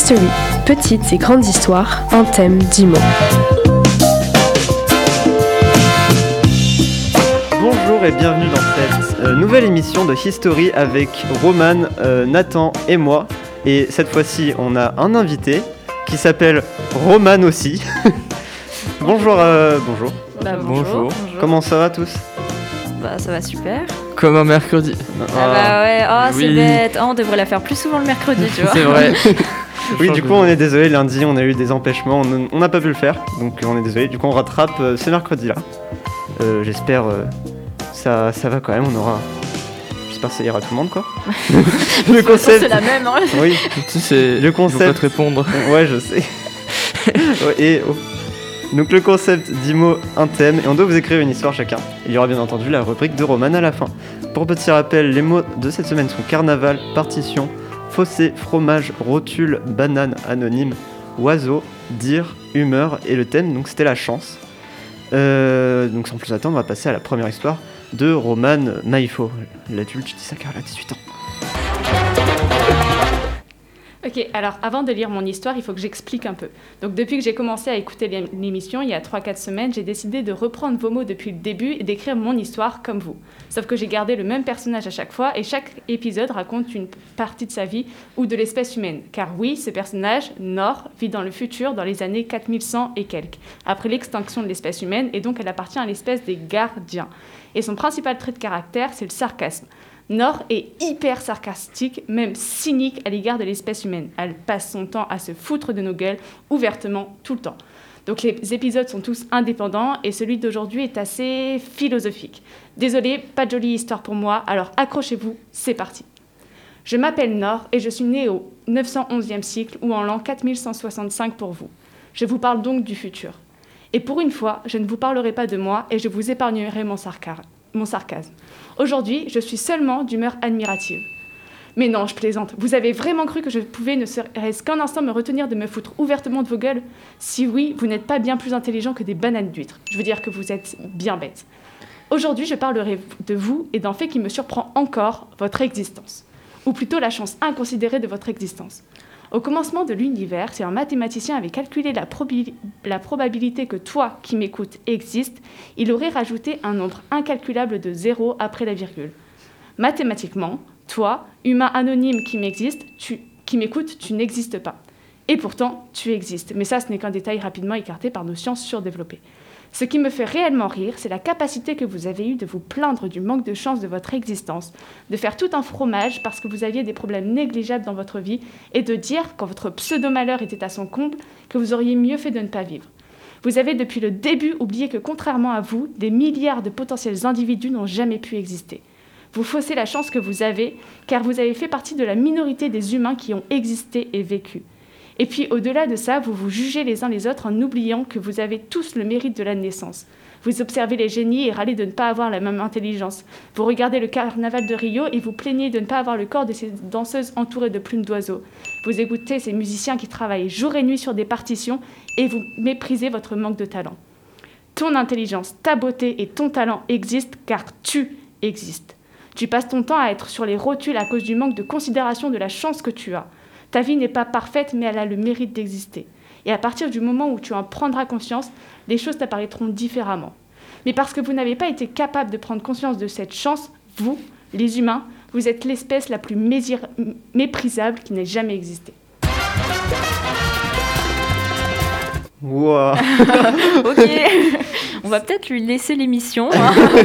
History, petites et grandes histoires, un thème, dix mots. Bonjour et bienvenue dans cette euh, nouvelle émission de History avec Roman, euh, Nathan et moi. Et cette fois-ci, on a un invité qui s'appelle Roman aussi. bonjour, euh, bonjour. Bah, Bonjour. Comment ça va tous? Bah ça va super. Comme un mercredi. Ah, bah ouais, oh c'est oui. bête. Oh, on devrait la faire plus souvent le mercredi, tu vois. C'est vrai. Oui, du coup, on est désolé, lundi, on a eu des empêchements, on n'a pas pu le faire, donc on est désolé. Du coup, on rattrape euh, ce mercredi-là. Euh, J'espère euh, ça, ça va quand même, on aura. J'espère que ça ira tout le monde, quoi. le concept. C'est la même, hein. Oui, tu sais. Le concept- veux pas te répondre. ouais, je sais. Et oh. Donc, le concept 10 mots, un thème, et on doit vous écrire une histoire chacun. Il y aura bien entendu la rubrique de Roman à la fin. Pour petit rappel, les mots de cette semaine sont carnaval, partition, fossé, fromage, rotule, banane, anonyme, oiseau, dire, humeur, et le thème, donc c'était la chance. Euh, donc sans plus attendre, on va passer à la première histoire de Roman Maifo. L'adulte, je dis ça car elle a 18 ans. Ok, alors avant de lire mon histoire, il faut que j'explique un peu. Donc depuis que j'ai commencé à écouter l'ém- l'émission, il y a 3-4 semaines, j'ai décidé de reprendre vos mots depuis le début et d'écrire mon histoire comme vous. Sauf que j'ai gardé le même personnage à chaque fois et chaque épisode raconte une partie de sa vie ou de l'espèce humaine. Car oui, ce personnage, Nord, vit dans le futur dans les années 4100 et quelques, après l'extinction de l'espèce humaine et donc elle appartient à l'espèce des gardiens. Et son principal trait de caractère, c'est le sarcasme. Nord est hyper sarcastique, même cynique à l'égard de l'espèce humaine. Elle passe son temps à se foutre de nos gueules ouvertement tout le temps. Donc les épisodes sont tous indépendants et celui d'aujourd'hui est assez philosophique. Désolé, pas de jolie histoire pour moi, alors accrochez-vous, c'est parti. Je m'appelle Nord et je suis né au 911e cycle ou en l'an 4165 pour vous. Je vous parle donc du futur. Et pour une fois, je ne vous parlerai pas de moi et je vous épargnerai mon, sarcar- mon sarcasme. Aujourd'hui, je suis seulement d'humeur admirative. Mais non, je plaisante. Vous avez vraiment cru que je pouvais ne serait-ce qu'un instant me retenir de me foutre ouvertement de vos gueules? Si oui, vous n'êtes pas bien plus intelligent que des bananes d'huîtres. Je veux dire que vous êtes bien bêtes. Aujourd'hui, je parlerai de vous et d'un fait qui me surprend encore, votre existence. Ou plutôt la chance inconsidérée de votre existence. Au commencement de l'univers, si un mathématicien avait calculé la, probabilité que toi, qui m'écoutes, existes, il aurait rajouté un nombre incalculable de zéros après la virgule. Mathématiquement, toi, humain anonyme qui m'existe, qui m'écoute, tu n'existes pas. Et pourtant, tu existes. Mais ça, ce n'est qu'un détail rapidement écarté par nos sciences surdéveloppées. Ce qui me fait réellement rire, c'est la capacité que vous avez eue de vous plaindre du manque de chance de votre existence, de faire tout un fromage parce que vous aviez des problèmes négligeables dans votre vie, et de dire, quand votre pseudo-malheur était à son comble, que vous auriez mieux fait de ne pas vivre. Vous avez depuis le début oublié que contrairement à vous, des milliards de potentiels individus n'ont jamais pu exister. Vous faussez la chance que vous avez, car vous avez fait partie de la minorité des humains qui ont existé et vécu. Et puis au-delà de ça, vous vous jugez les uns les autres en oubliant que vous avez tous le mérite de la naissance. Vous observez les génies et râlez de ne pas avoir la même intelligence. Vous regardez le carnaval de Rio et vous plaignez de ne pas avoir le corps de ces danseuses entourées de plumes d'oiseaux. Vous écoutez ces musiciens qui travaillent jour et nuit sur des partitions et vous méprisez votre manque de talent. Ton intelligence, ta beauté et ton talent existent car tu existes. Tu passes ton temps à être sur les rotules à cause du manque de considération de la chance que tu as. Ta vie n'est pas parfaite, mais elle a le mérite d'exister. Et à partir du moment où tu en prendras conscience, les choses t'apparaîtront différemment. Mais parce que vous n'avez pas été capable de prendre conscience de cette chance, vous, les humains, vous êtes l'espèce la plus méprisable qui n'ait jamais existé. Wouah ok. On va peut-être lui laisser l'émission. hein.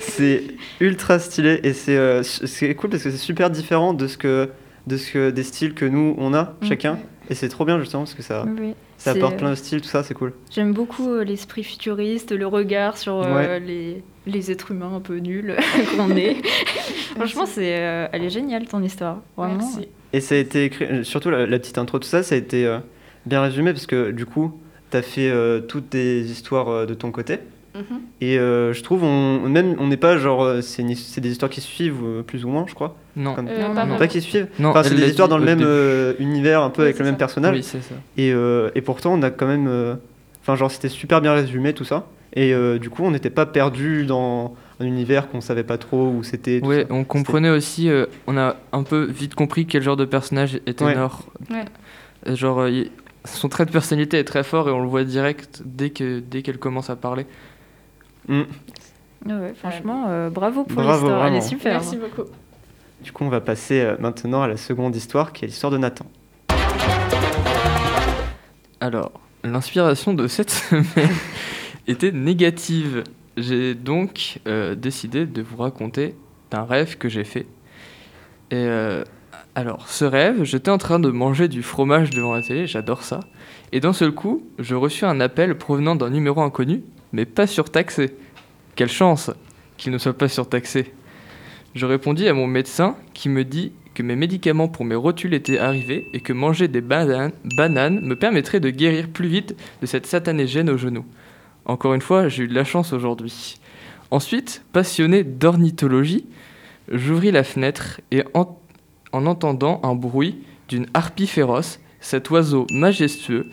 C'est ultra stylé et c'est euh, c'est cool parce que c'est super différent de ce que de ce que des styles que nous on a Mm. chacun et c'est trop bien justement parce que ça Oui, ça apporte plein de styles tout ça c'est cool. J'aime beaucoup euh, l'esprit futuriste, le regard sur euh, Ouais. les, les êtres humains un peu nuls qu'on est. Franchement, c'est, euh, elle est géniale ton histoire. Vraiment. Merci. Et ça a été écrit surtout la, la petite intro tout ça ça a été euh, bien résumé parce que du coup t'as fait euh, toutes tes histoires euh, de ton côté Mhm. et euh, je trouve on même on n'est pas genre euh, c'est une his- c'est des histoires qui se suivent euh, plus ou moins je crois. Non. Comme- Euh, Non, pas non, vraiment. Pas qui se suivent. Non, Enfin c'est des histoires dans le même euh, univers un peu Oui, avec le même ça. personnage. Oui, c'est ça. Et, euh, et pourtant, on a quand même. euh, Enfin, genre, c'était super bien résumé tout ça. Et euh, du coup, on n'était pas perdu dans un univers qu'on savait pas trop où c'était. Ouais, ça. on comprenait aussi, euh, on a un peu vite compris quel genre de personnage était Ouais. Nord. Ouais. Genre, euh, son trait de personnalité est très fort et on le voit direct dès que dès qu'elle commence à parler. Mm. Ouais, franchement, euh, bravo pour Bravo, l'histoire, elle est super. Merci beaucoup. Du coup, on va passer euh, maintenant à la seconde histoire qui est l'histoire de Nathan. Alors, l'inspiration de cette semaine était négative. J'ai donc euh, décidé de vous raconter d'un rêve que j'ai fait. Et euh, alors, ce rêve, j'étais en train de manger du fromage devant la télé, j'adore ça. Et d'un seul coup, je reçus un appel provenant d'un numéro inconnu, mais pas surtaxé. Quelle chance qu'il ne soit pas surtaxé. Je répondis à mon médecin qui me dit que mes médicaments pour mes rotules étaient arrivés et que manger des bananes, me permettrait de guérir plus vite de cette satanée gêne au genou. Encore une fois, j'ai eu de la chance aujourd'hui. Ensuite, passionné d'ornithologie, j'ouvris la fenêtre et en entendant un bruit d'une harpie féroce, cet oiseau majestueux,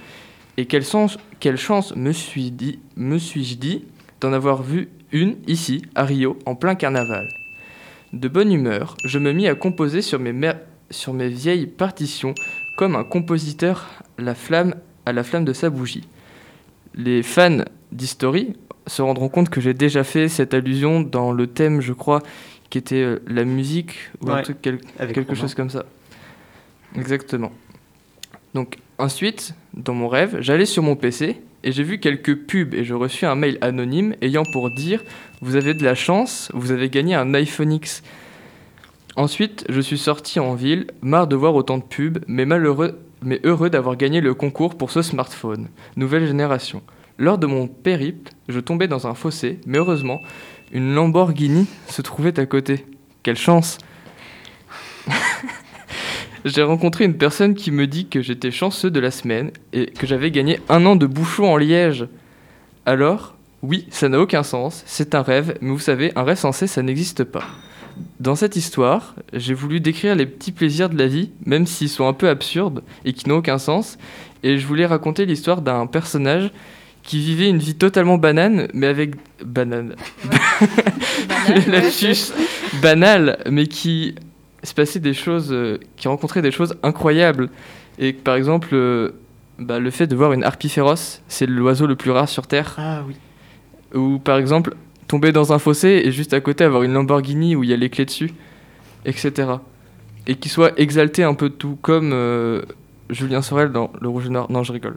et quelle, sens- quelle chance me suis dit, me suis-je dit d'en avoir vu une ici, à Rio, en plein carnaval. De bonne humeur, je me mis à composer sur mes, mer- sur mes vieilles partitions comme un compositeur la flamme, à la flamme de sa bougie. Les fans d'History se rendront compte que j'ai déjà fait cette allusion dans le thème, je crois, qui était euh, la musique ou un truc quel- quelque Romain. chose comme ça. Exactement. Donc ensuite, dans mon rêve, j'allais sur mon PC et j'ai vu quelques pubs et je reçus un mail anonyme ayant pour dire vous avez de la chance, vous avez gagné un iPhone X. Ensuite, je suis sorti en ville, marre de voir autant de pubs, mais malheureux, mais heureux d'avoir gagné le concours pour ce smartphone, nouvelle génération. Lors de mon périple, je tombais dans un fossé, mais heureusement, une Lamborghini se trouvait à côté. Quelle chance J'ai rencontré une personne qui me dit que j'étais chanceux de la semaine et que j'avais gagné un an de bouchon en Liège. Alors, oui, ça n'a aucun sens, c'est un rêve, mais vous savez, un rêve sensé, ça n'existe pas. Dans cette histoire, j'ai voulu décrire les petits plaisirs de la vie, même s'ils sont un peu absurdes et qui n'ont aucun sens, et je voulais raconter l'histoire d'un personnage qui vivait une vie totalement banane, mais avec... banane... Lapsus banal, mais qui se passait des choses, euh, qui rencontrait des choses incroyables. Et par exemple, euh, bah, le fait de voir une harpie féroce, c'est l'oiseau le plus rare sur Terre. Ah oui. Ou par exemple, tomber dans un fossé et juste à côté avoir une Lamborghini où il y a les clés dessus, etc. Et qui soit exalté un peu de tout, comme euh, Julien Sorel dans Le Rouge et Noir. Non, je rigole.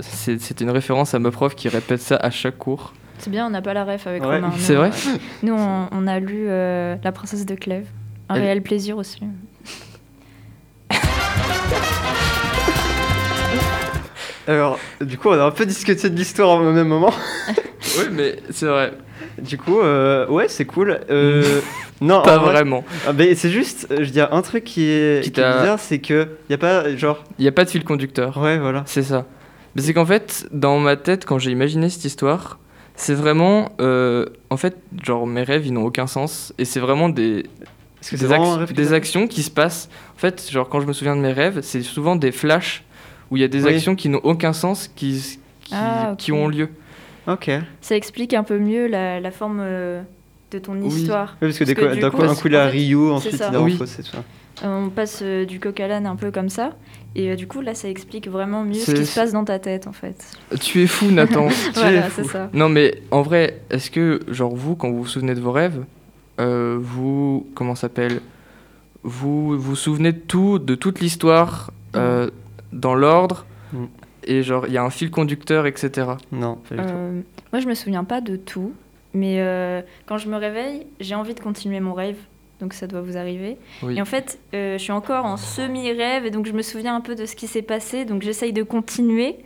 C'est- C'était une référence à ma prof qui répète ça à chaque cours. C'est bien, on n'a pas la ref avec Ouais. Romain. Nous, C'est vrai Nous, on, on a lu euh, La princesse de Clèves. Un Elle- réel plaisir aussi. Alors, du coup, on a un peu discuté de l'histoire au même moment. Oui, mais c'est vrai. Du coup, euh, ouais, c'est cool. Euh, non, Pas en vrai- vraiment. Ah, mais c'est juste, euh, je veux dire, un truc qui est, Qui qui est t'a- bizarre, c'est que y a pas, genre, Il n'y a pas de fil conducteur. ouais, voilà. C'est ça. Mais c'est qu'en fait, dans ma tête, quand j'ai imaginé cette histoire, c'est vraiment. euh, en fait, genre, mes rêves, ils n'ont aucun sens. Et c'est vraiment des, Que des, c'est ac- actions qui se passent. En fait, genre, quand je me souviens de mes rêves, c'est souvent des flashs où il y a des Oui. actions qui n'ont aucun sens, qui, qui, Ah, qui ont lieu. Ok. Oui, Ça explique un peu mieux la, la forme euh, de ton Oui. histoire. parce que Parce que d'un coup, coup, un coup, il Rio, c'est ensuite il en Oui. tout ça. Euh, On passe euh, du coq à l'âne un peu comme ça. Et euh, du coup, là, ça explique vraiment mieux ce C'est- qui se passe dans ta tête, en fait. Tu es fou, Nathan. Tu es voilà, fou. c'est ça. Non, mais en vrai, est-ce que, genre, vous, quand vous vous souvenez de vos rêves, euh, vous. Comment ça s'appelle? Vous vous souvenez de tout, de toute l'histoire, euh, dans l'ordre, Mm. et genre, il y a un fil conducteur, etc. Non, pas du tout. Euh, moi, je me souviens pas de tout. Mais euh, quand je me réveille, j'ai envie de continuer mon rêve. Donc ça doit vous arriver. Oui. Et en fait, euh, je suis encore en semi-rêve et donc je me souviens un peu de ce qui s'est passé. Donc j'essaye de continuer.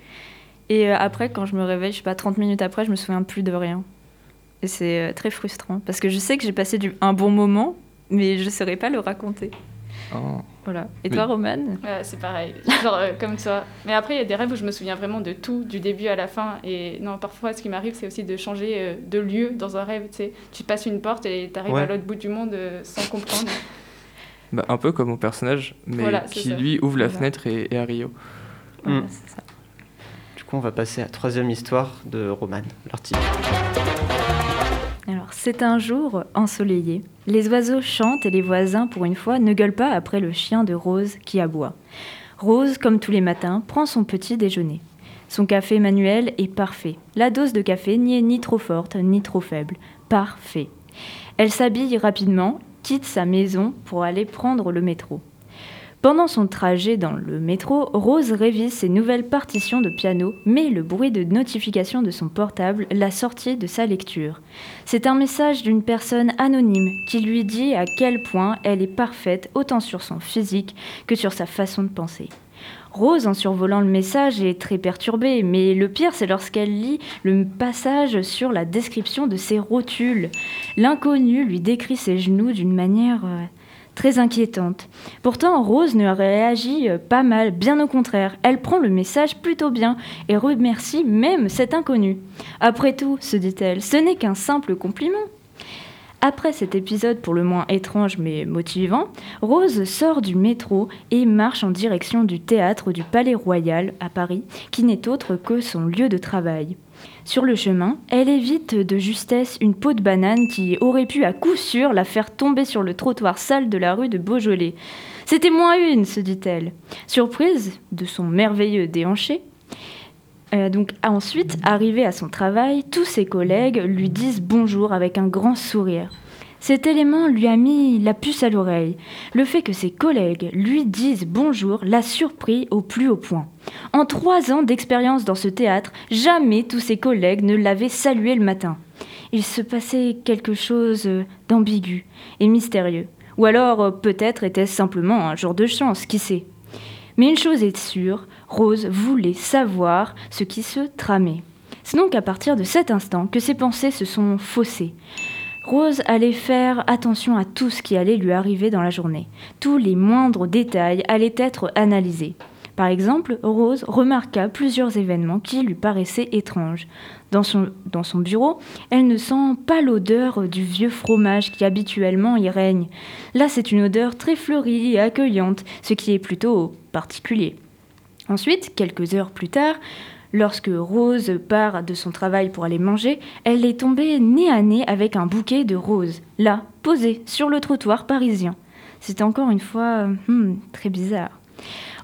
Et euh, après, quand je me réveille, je sais pas, 30 minutes après, je me souviens plus de rien. Et c'est euh, très frustrant parce que je sais que j'ai passé du, un bon moment, mais je saurais pas le raconter. Oh. Voilà. Et Mais- toi, Roman Ouais, c'est pareil, genre euh, comme toi. Mais après, il y a des rêves où je me souviens vraiment de tout, du début à la fin. Et non, parfois, ce qui m'arrive, c'est aussi de changer euh, de lieu dans un rêve. Tu sais, tu passes une porte et tu arrives Ouais. à l'autre bout du monde euh, sans comprendre. Bah, un peu comme mon personnage, mais Voilà, qui ça. lui ouvre la Voilà. fenêtre et, et à Rio. Voilà, Mm. c'est ça. Du coup, on va passer à la troisième histoire de Roman, l'article. Alors, c'est un jour ensoleillé. Les oiseaux chantent et les voisins, pour une fois, ne gueulent pas après le chien de Rose qui aboie. Rose, comme tous les matins, prend son petit déjeuner. Son café manuel est parfait. La dose de café n'y est ni trop forte ni trop faible. Parfait. Elle s'habille rapidement, quitte sa maison pour aller prendre le métro. Pendant son trajet dans le métro, Rose révise ses nouvelles partitions de piano, mais le bruit de notification de son portable l'a sortie de sa lecture. C'est un message d'une personne anonyme qui lui dit à quel point elle est parfaite autant sur son physique que sur sa façon de penser. Rose, en survolant le message, est très perturbée, mais le pire, c'est lorsqu'elle lit le passage sur la description de ses rotules. L'inconnu lui décrit ses genoux d'une manière euh, très inquiétante. Pourtant, Rose ne réagit euh, pas mal, bien au contraire. Elle prend le message plutôt bien et remercie même cet inconnu. Après tout, se dit-elle, ce n'est qu'un simple compliment. Après cet épisode pour le moins étrange mais motivant, Rose sort du métro et marche en direction du théâtre du Palais Royal à Paris, qui n'est autre que son lieu de travail. Sur le chemin, elle évite de justesse une peau de banane qui aurait pu à coup sûr la faire tomber sur le trottoir sale de la rue de Beaujolais. C'était moins une, se dit-elle. Surprise de son merveilleux déhanché, euh, donc ensuite, arrivé à son travail, tous ses collègues lui disent bonjour avec un grand sourire. Cet élément lui a mis la puce à l'oreille. Le fait que ses collègues lui disent bonjour l'a surpris au plus haut point. En trois ans d'expérience dans ce théâtre, jamais tous ses collègues ne l'avaient salué le matin. Il se passait quelque chose d'ambigu et mystérieux. Ou alors euh, peut-être était-ce simplement un jour de chance, qui sait. Mais une chose est sûre, Rose voulait savoir ce qui se tramait. C'est donc à partir de cet instant que ses pensées se sont faussées. Rose allait faire attention à tout ce qui allait lui arriver dans la journée. Tous les moindres détails allaient être analysés. Par exemple, Rose remarqua plusieurs événements qui lui paraissaient étranges. Dans son, dans son bureau, elle ne sent pas l'odeur du vieux fromage qui habituellement y règne. Là, c'est une odeur très fleurie et accueillante, ce qui est plutôt particulier. Ensuite, quelques heures plus tard, lorsque Rose part de son travail pour aller manger, elle est tombée nez à nez avec un bouquet de roses, là, posé sur le trottoir parisien. C'est encore une fois hmm, très bizarre.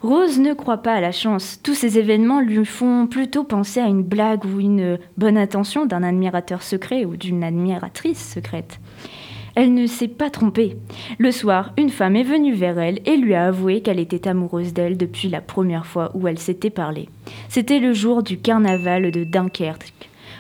Rose ne croit pas à la chance. Tous ces événements lui font plutôt penser à une blague ou une bonne intention d'un admirateur secret ou d'une admiratrice secrète. Elle ne s'est pas trompée. Le soir, une femme est venue vers elle et lui a avoué qu'elle était amoureuse d'elle depuis la première fois où elle s'était parlé. C'était le jour du carnaval de Dunkerque.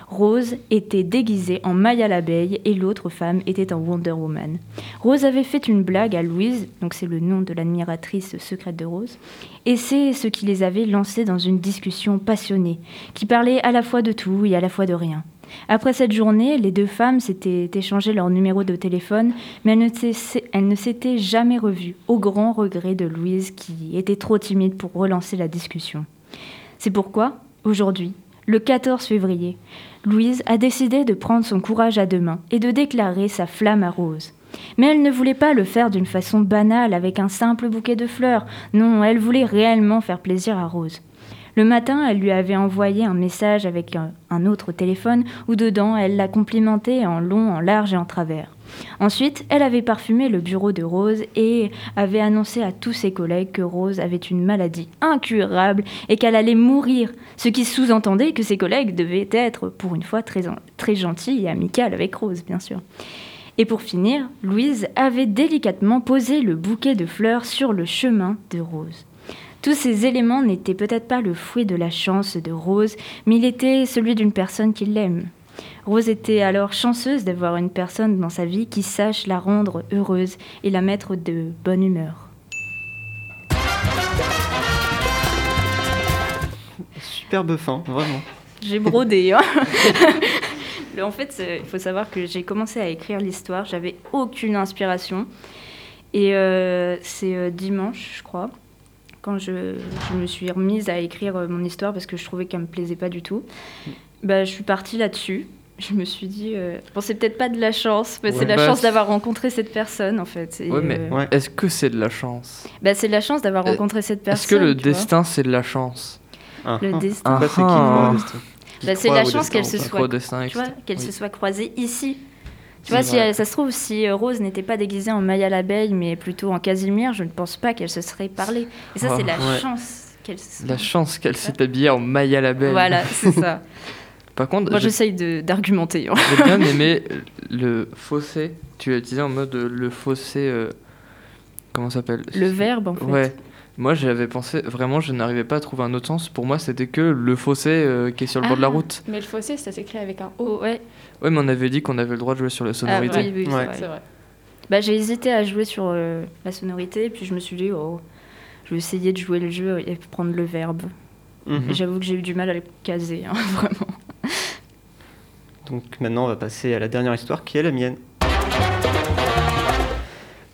Rose était déguisée en Maya l'abeille et l'autre femme était en Wonder Woman. Rose avait fait une blague à Louise, donc c'est le nom de l'admiratrice secrète de Rose, et c'est ce qui les avait lancés dans une discussion passionnée, qui parlait à la fois de tout et à la fois de rien. Après cette journée, les deux femmes s'étaient échangé leur numéro de téléphone, mais elles ne s'étaient jamais revues, au grand regret de Louise qui était trop timide pour relancer la discussion. C'est pourquoi, aujourd'hui, le 14 février, Louise a décidé de prendre son courage à deux mains et de déclarer sa flamme à Rose. Mais elle ne voulait pas le faire d'une façon banale avec un simple bouquet de fleurs. Non, elle voulait réellement faire plaisir à Rose. Le matin, elle lui avait envoyé un message avec un, autre téléphone où dedans, elle l'a complimenté en long, en large et en travers. Ensuite, elle avait parfumé le bureau de Rose et avait annoncé à tous ses collègues que Rose avait une maladie incurable et qu'elle allait mourir, ce qui sous-entendait que ses collègues devaient être, pour une fois, très, très gentils et amicaux avec Rose, bien sûr. Et pour finir, Louise avait délicatement posé le bouquet de fleurs sur le chemin de Rose. Tous ces éléments n'étaient peut-être pas le fruit de la chance de Rose, mais il était celui d'une personne qui l'aime. Rose était alors chanceuse d'avoir une personne dans sa vie qui sache la rendre heureuse et la mettre de bonne humeur. Superbe fin, vraiment. J'ai brodé. Hein. en fait, il faut savoir que j'ai commencé à écrire l'histoire, j'avais aucune inspiration. Et euh, c'est euh, dimanche, je crois quand je, me suis remise à écrire euh, mon histoire parce que je trouvais qu'elle me plaisait pas du tout, bah, je suis partie là-dessus. Je me suis dit, euh, bon, c'est peut-être pas de la chance, mais c'est de la bah, chance d'avoir rencontré cette personne en fait. ouais, mais euh, est-ce que c'est de la chance? Bah, C'est de la chance d'avoir rencontré cette personne. Est-ce que le destin c'est de la chance? Ah. Le destin. Ah. c'est bah, la chance qu'elle se, soit, qu'elle se soit croisée ici. Tu vois, si elle- ça se trouve, si euh, Rose n'était pas déguisée en Maya l'abeille, mais plutôt en Casimir, je ne pense pas qu'elle se serait parlé. Et ça, Oh, c'est la ouais. chance qu'elle se La chance qu'elle s'est habillée en Maya la Belle. Voilà, c'est ça. Par contre, Moi, j'essaye d'argumenter. hein. j'ai bien aimé le fossé. Tu l'as utilisé en mode le fossé. euh, comment ça s'appelle? Le verbe, en fait. Ouais. Moi, j'avais pensé, vraiment, je n'arrivais pas à trouver un autre sens. Pour moi, c'était que le fossé euh, qui est sur le bord de la Ah. route. Mais le fossé, ça s'écrit avec un O. Ouais. Ouais, mais on avait dit qu'on avait le droit de jouer sur la Ah, sonorité. oui, oui, c'est Ouais. vrai. C'est vrai. Bah, j'ai hésité à jouer sur euh, la sonorité, puis je me suis dit, oh, je vais essayer de jouer le jeu et prendre le verbe. Mhm. Et J'avoue que j'ai eu du mal à le caser, hein, vraiment. Donc maintenant, on va passer à la dernière histoire qui est la mienne.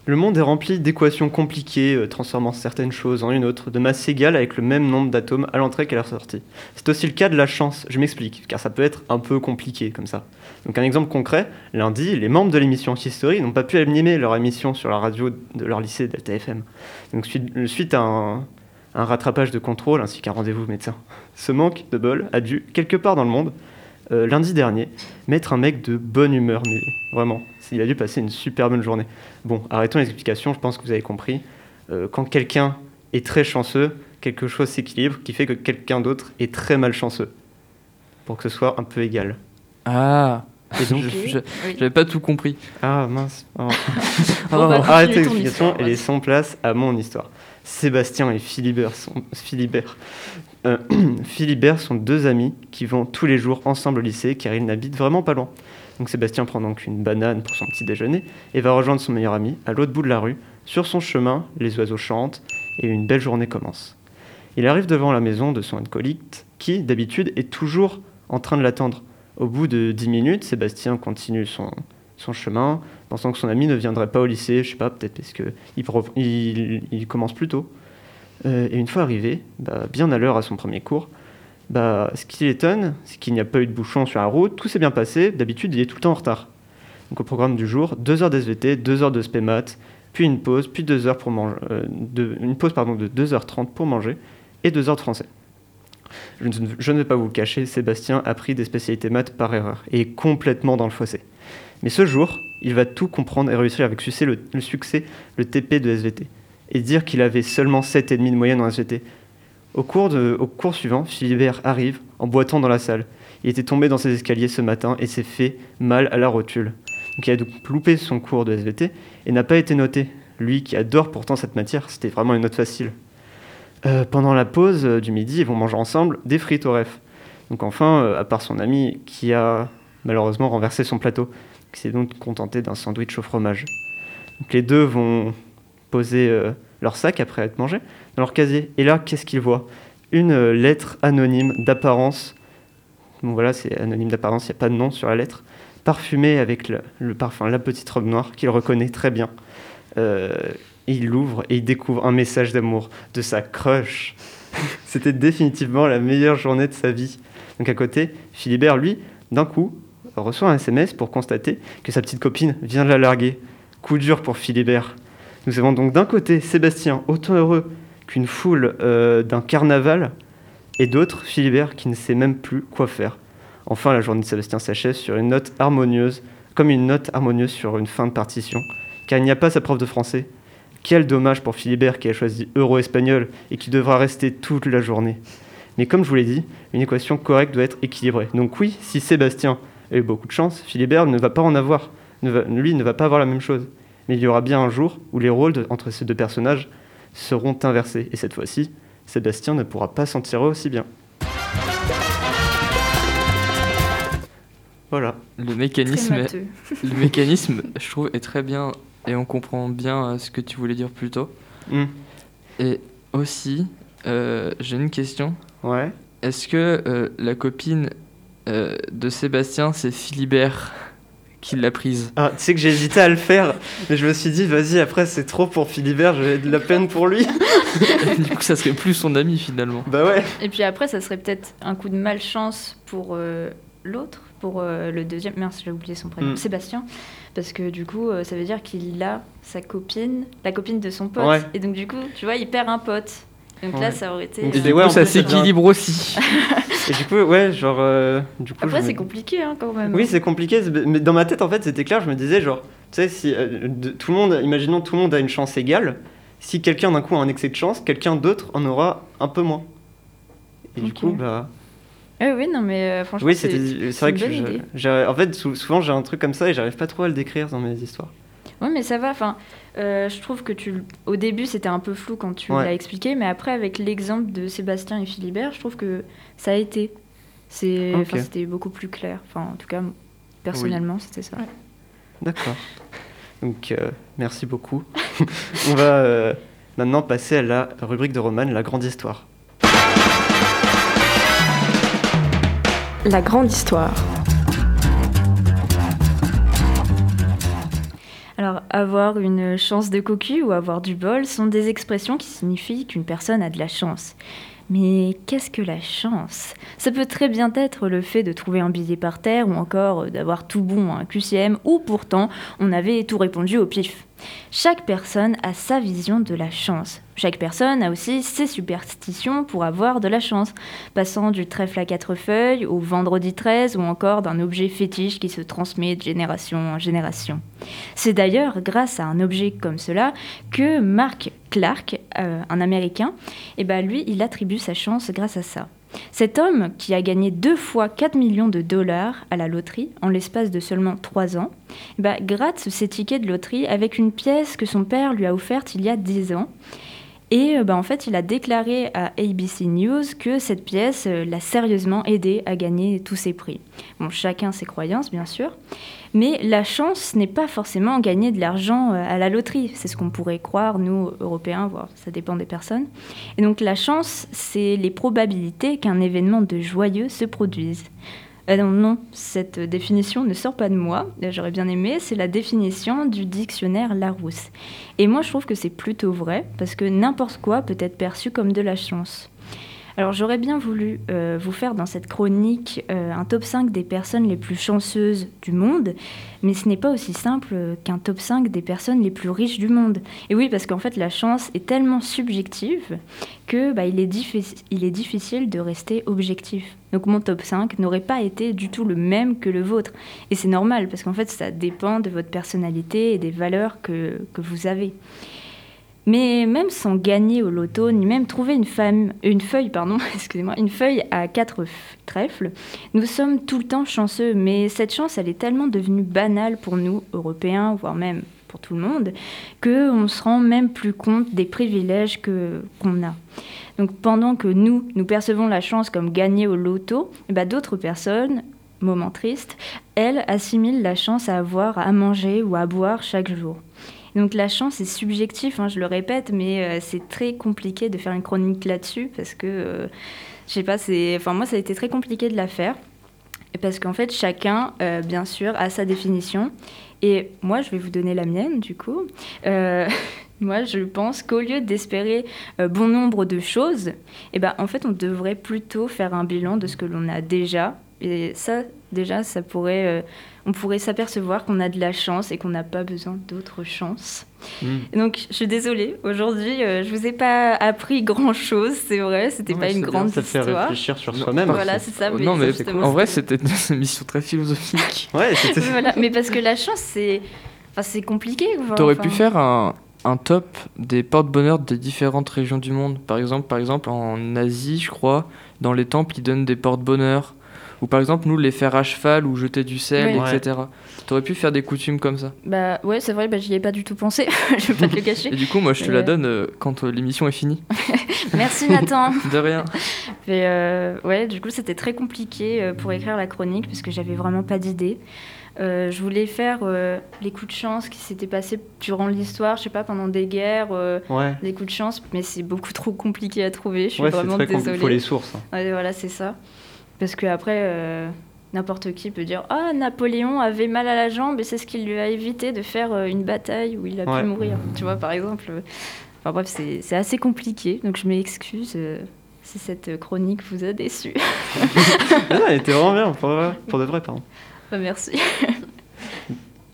Le monde est rempli d'équations compliquées, euh, transformant certaines choses en une autre, de masse égale avec le même nombre d'atomes à l'entrée qu'à la sortie. C'est aussi le cas de la chance, je m'explique, car ça peut être un peu compliqué comme ça. Donc un exemple concret, lundi, les membres de l'émission History n'ont pas pu animer leur émission sur la radio de leur lycée Delta FM. Donc suite, suite à un, un rattrapage de contrôle ainsi qu'un rendez-vous médecin. Ce manque de bol a dû, quelque part dans le monde, euh, lundi dernier, mettre un mec de bonne humeur, mais vraiment, il a dû passer une super bonne journée. Bon, arrêtons les explications, je pense que vous avez compris. Euh, quand quelqu'un est très chanceux, quelque chose s'équilibre qui fait que quelqu'un d'autre est très malchanceux. Pour que ce soit un peu égal. Ah Et donc, Je-. J'avais pas tout compris. ah mince. Oh. Bon, bah, Arrêtez l'explication histoire, et laissons place à mon histoire. Sébastien et Philibert sont, Philibert, euh, Philibert sont deux amis qui vont tous les jours ensemble au lycée car ils n'habitent vraiment pas loin. Donc Sébastien prend donc une banane pour son petit déjeuner et va rejoindre son meilleur ami à l'autre bout de la rue. Sur son chemin, les oiseaux chantent et une belle journée commence. Il arrive devant la maison de son acolyte qui, d'habitude, est toujours en train de l'attendre. Au bout de 10 minutes, Sébastien continue son, son chemin, pensant que son ami ne viendrait pas au lycée, je sais pas, peut-être parce qu'il il, commence plus tôt. Euh, et une fois arrivé, bah, bien à l'heure à son premier cours, bah, ce qui l'étonne, c'est qu'il n'y a pas eu de bouchon sur la route, tout s'est bien passé, d'habitude il est tout le temps en retard. Donc au programme du jour, 2 heures d'SVT, 2 heures de spémat, puis une pause, puis deux heures pour manger, euh, de- une pause pardon, de 2h30 pour manger, et 2 heures de français. Je ne, je ne vais pas vous le cacher, Sébastien a pris des spécialités maths par erreur, et est complètement dans le fossé. Mais ce jour, il va tout comprendre et réussir avec succès le, le succès le TP de SVT. Et dire qu'il avait seulement 7,5 de moyenne en SVT. Au cours, suivant, Philibert arrive en boitant dans la salle. Il était tombé dans ses escaliers ce matin et s'est fait mal à la rotule. Donc il a donc loupé son cours de SVT et n'a pas été noté. Lui qui adore pourtant cette matière, c'était vraiment une note facile. Euh, pendant la pause du midi, ils vont manger ensemble des frites au ref. Donc enfin, euh, à part son ami qui a malheureusement renversé son plateau, qui s'est donc contenté d'un sandwich au fromage. Les deux vont poser euh, leur sac après être mangés dans leur casier. Et là, qu'est-ce qu'ils voient? Une euh, lettre anonyme d'apparence. Bon voilà, c'est anonyme d'apparence, il n'y a pas de nom sur la lettre. Parfumée avec le, parfum La Petite Robe Noire, qu'il reconnaît très bien. Euh, il l'ouvre et il découvre un message d'amour de sa crush. C'était définitivement la meilleure journée de sa vie. Donc à côté, Philibert, lui, d'un coup, reçoit un SMS pour constater que sa petite copine vient de la larguer. Coup dur pour Philibert. Nous avons donc d'un côté Sébastien, autant heureux qu'une foule euh, d'un carnaval, et d'autre Philibert qui ne sait même plus quoi faire. Enfin, la journée de Sébastien s'achève sur une note harmonieuse, comme une note harmonieuse sur une fin de partition, car il n'y a pas sa prof de français. Quel dommage pour Philibert qui a choisi euro-espagnol et qui devra rester toute la journée. Mais comme je vous l'ai dit, une équation correcte doit être équilibrée. Donc oui, si Sébastien a eu beaucoup de chance, Philibert ne va pas en avoir. Lui ne va pas avoir la même chose. Mais il y aura bien un jour où les rôles de- entre ces deux personnages seront inversés. Et cette fois-ci, Sébastien ne pourra pas s'en tirer aussi bien. Voilà. Le mécanisme, est- le mécanisme, je trouve, est très bien et on comprend bien euh, ce que tu voulais dire plus tôt. Hmm. Et aussi, euh, j'ai une question. Ouais. Est-ce que euh, la copine euh, de Sébastien, c'est Philibert? Qui l'a prise Ah, tu sais que j'ai hésité à le faire, mais je me suis dit, vas-y, après c'est trop pour Philibert, j'avais de la peine pour lui. Du coup, ça serait plus son ami finalement. bah ouais. Et puis après, ça serait peut-être un coup de malchance pour euh, l'autre, pour euh, le deuxième. Mince, j'ai oublié son prénom. Mm. Sébastien. Parce que du coup, euh, ça veut dire qu'il a sa copine, la copine de son pote. Ouais. Et donc, du coup, tu vois, il perd un pote. Donc Ouais. là, ça aurait été. Donc, Et Et du coup, ça s'équilibre aussi. Et du coup, ouais, genre. euh, du coup, Après, me- c'est compliqué hein, quand même. Oui, c'est compliqué, mais dans ma tête, en fait, c'était clair. Je me disais, genre, tu sais, si euh, de- tout le monde, imaginons tout le monde a une chance égale, si quelqu'un d'un coup a un excès de chance, quelqu'un d'autre en aura un peu moins. Et du coup, bah. Ah oui, non, mais euh, franchement, Oui, c'est vrai une que bonne je- idée. j'ai- en fait, sou- souvent j'ai un truc comme ça et j'arrive pas trop à le décrire dans mes histoires. Ouais, mais ça va. Enfin, euh, je trouve que tu, au début, c'était un peu flou quand tu Ouais. l'as expliqué, mais après, avec l'exemple de Sébastien et Philibert, je trouve que ça a été. C'est, Ok. enfin, c'était beaucoup plus clair. Enfin, en tout cas, personnellement, c'était ça. D'accord. Donc, euh, merci beaucoup. On va euh, maintenant passer à la rubrique de Roman, la grande histoire. La grande histoire. Avoir une chance de cocu ou avoir du bol sont des expressions qui signifient qu'une personne a de la chance. Mais qu'est-ce que la chance? Ça peut très bien être le fait de trouver un billet par terre ou encore d'avoir tout bon à un QCM ou pourtant on avait tout répondu au pif. Chaque personne a sa vision de la chance. Chaque personne a aussi ses superstitions pour avoir de la chance, passant du trèfle à quatre feuilles au vendredi 13 ou encore d'un objet fétiche qui se transmet de génération en génération. C'est d'ailleurs grâce à un objet comme cela que Mark Clark, euh, un Américain, eh ben lui, il attribue sa chance grâce à ça. Cet homme, qui a gagné deux fois 4 millions de dollars à la loterie en l'espace de seulement 3 ans, eh ben, gratte ses tickets de loterie avec une pièce que son père lui a offerte il y a 10 ans. Et euh, bah, en fait, il a déclaré à ABC News que cette pièce euh, l'a sérieusement aidé à gagner tous ses prix. Bon, chacun ses croyances, bien sûr. Mais la chance n'est pas forcément gagner de l'argent euh, à la loterie. C'est ce qu'on pourrait croire, nous, Européens, voire ça dépend des personnes. Et donc la chance, c'est les probabilités qu'un événement de joyeux se produise. Euh, non, cette définition ne sort pas de moi, j'aurais bien aimé, c'est la définition du dictionnaire Larousse. Et moi je trouve que c'est plutôt vrai, parce que n'importe quoi peut être perçu comme de la chance. Alors j'aurais bien voulu euh, vous faire dans cette chronique euh, un top 5 des personnes les plus chanceuses du monde, mais ce n'est pas aussi simple qu'un top 5 des personnes les plus riches du monde. Et oui, parce qu'en fait la chance est tellement subjective que bah, il, est diffi- il est difficile de rester objectif. Donc mon top 5 n'aurait pas été du tout le même que le vôtre. Et c'est normal, parce qu'en fait ça dépend de votre personnalité et des valeurs que vous avez. Mais même sans gagner au loto, ni même trouver une, femme, une feuille, pardon, excusez-moi, une feuille à quatre trèfles, nous sommes tout le temps chanceux. Mais cette chance, elle est tellement devenue banale pour nous, Européens, voire même pour tout le monde, qu'on se rend même plus compte des privilèges que, qu'on a. Donc pendant que nous, nous percevons la chance comme gagner au loto, eh ben, d'autres personnes, moment triste, elles assimilent la chance à avoir à manger ou à boire chaque jour. Donc la chance est subjectif, hein, je le répète, mais euh, c'est très compliqué de faire une chronique là-dessus parce que, euh, je sais pas, c'est, enfin moi ça a été très compliqué de la faire parce qu'en fait chacun, euh, bien sûr, a sa définition. Et moi je vais vous donner la mienne du coup. Euh, moi je pense qu'au lieu d'espérer bon nombre de choses, eh ben en fait on devrait plutôt faire un bilan de ce que l'on a déjà. Et ça, déjà, ça pourrait, euh, on pourrait s'apercevoir qu'on a de la chance et qu'on n'a pas besoin d'autres chances. Mm. Et Donc, je suis désolée. Aujourd'hui, euh, je vous ai pas appris grand chose, c'est vrai. C'était pas mais une c'est bien, grande Ça te fait histoire. réfléchir sur soi-même. Voilà, c'est ça. non, mais en vrai, c'était- une émission très philosophique. Ouais, c'était. voilà. Mais parce que la chance, c'est, enfin, c'est compliqué. T'aurais Enfin, pu faire un, un top des porte-bonheur des différentes régions du monde. Par exemple, par exemple, en Asie, je crois, dans les temples, ils donnent des porte-bonheur. Ou par exemple, nous, les faire à cheval ou jeter du sel, Ouais. etc. T'aurais pu faire des coutumes comme ça. Bah ouais, c'est vrai. Bah, j'y ai pas du tout pensé. je vais pas te le cacher. Et du coup, moi, je te la donne euh, quand euh, l'émission est finie. Merci Nathan. De rien. Et euh, ouais, du coup, c'était très compliqué euh, pour écrire la chronique parce que j'avais vraiment pas d'idée. Euh, je voulais faire euh, les coups de chance qui s'étaient passés durant l'histoire, je sais pas, pendant des guerres, euh, Ouais. des coups de chance, mais c'est beaucoup trop compliqué à trouver. Je suis Ouais, vraiment désolée. Il faut les sources. hein. Ouais, voilà, c'est ça. Parce que après, euh, n'importe qui peut dire Ah, Napoléon avait mal à la jambe et c'est ce qui lui a évité de faire euh, une bataille où il a Ouais. pu mourir. Tu vois, par exemple. euh, Enfin bref, c'est assez compliqué, donc je m'excuse si cette chronique vous a déçu. Non, elle était vraiment bien, pour de vrai, pour de vrai pardon. Bah, merci.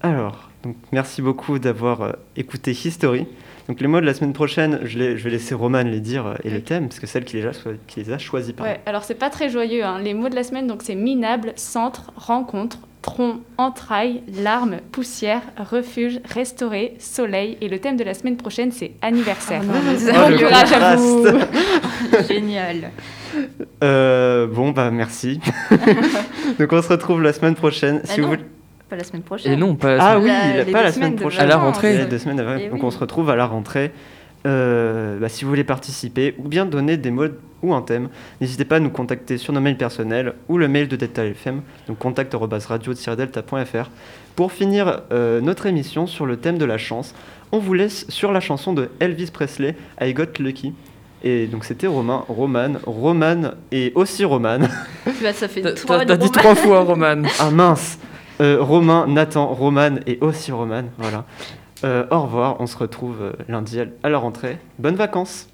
Alors, donc, merci beaucoup d'avoir écouté History. Donc les mots de la semaine prochaine, je, les- je vais laisser Romane les dire et le thème, parce que celle qui les a, qui les a choisis. pardon. Ouais, alors c'est pas très joyeux. hein. Les mots de la semaine, donc c'est minable, centre, rencontre, tronc, entrailles, larmes, poussière, refuge, restaurer, soleil. Et le thème de la semaine prochaine, c'est anniversaire. Ah non, Oh, courage à vous. contraste. Génial. Euh, bon, bah merci. Donc on se retrouve la semaine prochaine. Ah Si vous non. voulez- Pas la semaine prochaine. Et non, pas la Ah semaine- oui, La- il a les pas la semaine prochaine. À la rentrée. Il y a deux semaines avant. Eh Donc oui. on se retrouve à la rentrée. Euh, bah, si vous voulez participer ou bien donner des mots ou un thème, n'hésitez pas à nous contacter sur nos mails personnels ou le mail de Delta FM, donc contact-radio-delta.fr. Pour finir euh, notre émission sur le thème de la chance, on vous laisse sur la chanson de Elvis Presley, I Got Lucky. Et donc c'était Romain, Roman, Roman et aussi Roman. Bah, ça fait trois T'as dit trois fois, Roman. Ah mince Romain, Nathan, Roman et aussi Roman. Voilà. Euh, au revoir, on se retrouve euh, lundi à- à la rentrée. Bonnes vacances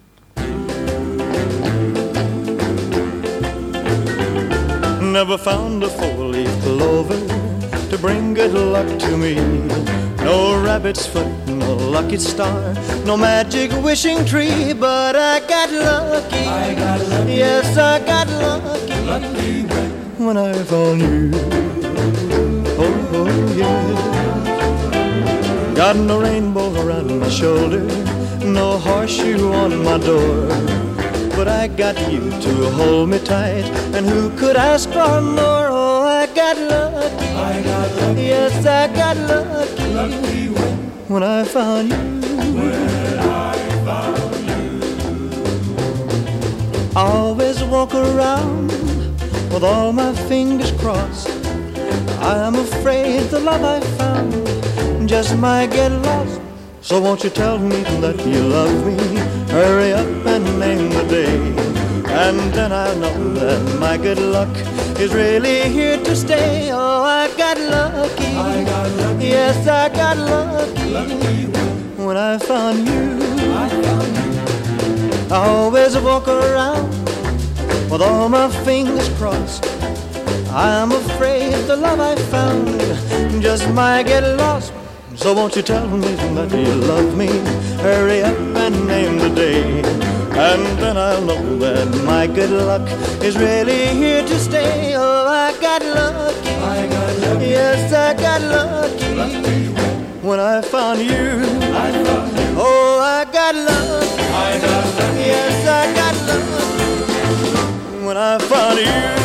Never found a four-leaf clover to bring good luck to me. No rabbit's foot, no lucky star, no magic wishing tree, but I got lucky. I got lucky. Yes, I got lucky. Lucky when I found you. Oh, yeah. Got no rainbow around my shoulder, no horseshoe on my door. But I got you to hold me tight, and who could ask for more? Oh, I got lucky. I got lucky. Yes, I got lucky. Lucky when, when I found you. When I found you. I always walk around with all my fingers crossed. I am afraid the love I found just might get lost. So won't you tell me that you love me? Hurry up and name the day. And then I'll know that my good luck is really here to stay. Oh, I got lucky. I got lucky. Yes, I got lucky. lucky when, when I found you. I found you. I always walk around with all my fingers crossed. I'm afraid the love I found just might get lost. So won't you tell me that you love me? Hurry up and name the day. And then I'll know that my good luck is really here to stay. Oh, I got lucky. I got lucky. Yes, I got lucky. lucky. When I found you. I found you. Oh, I got lucky. I got lucky. Yes, I got lucky. When I found you.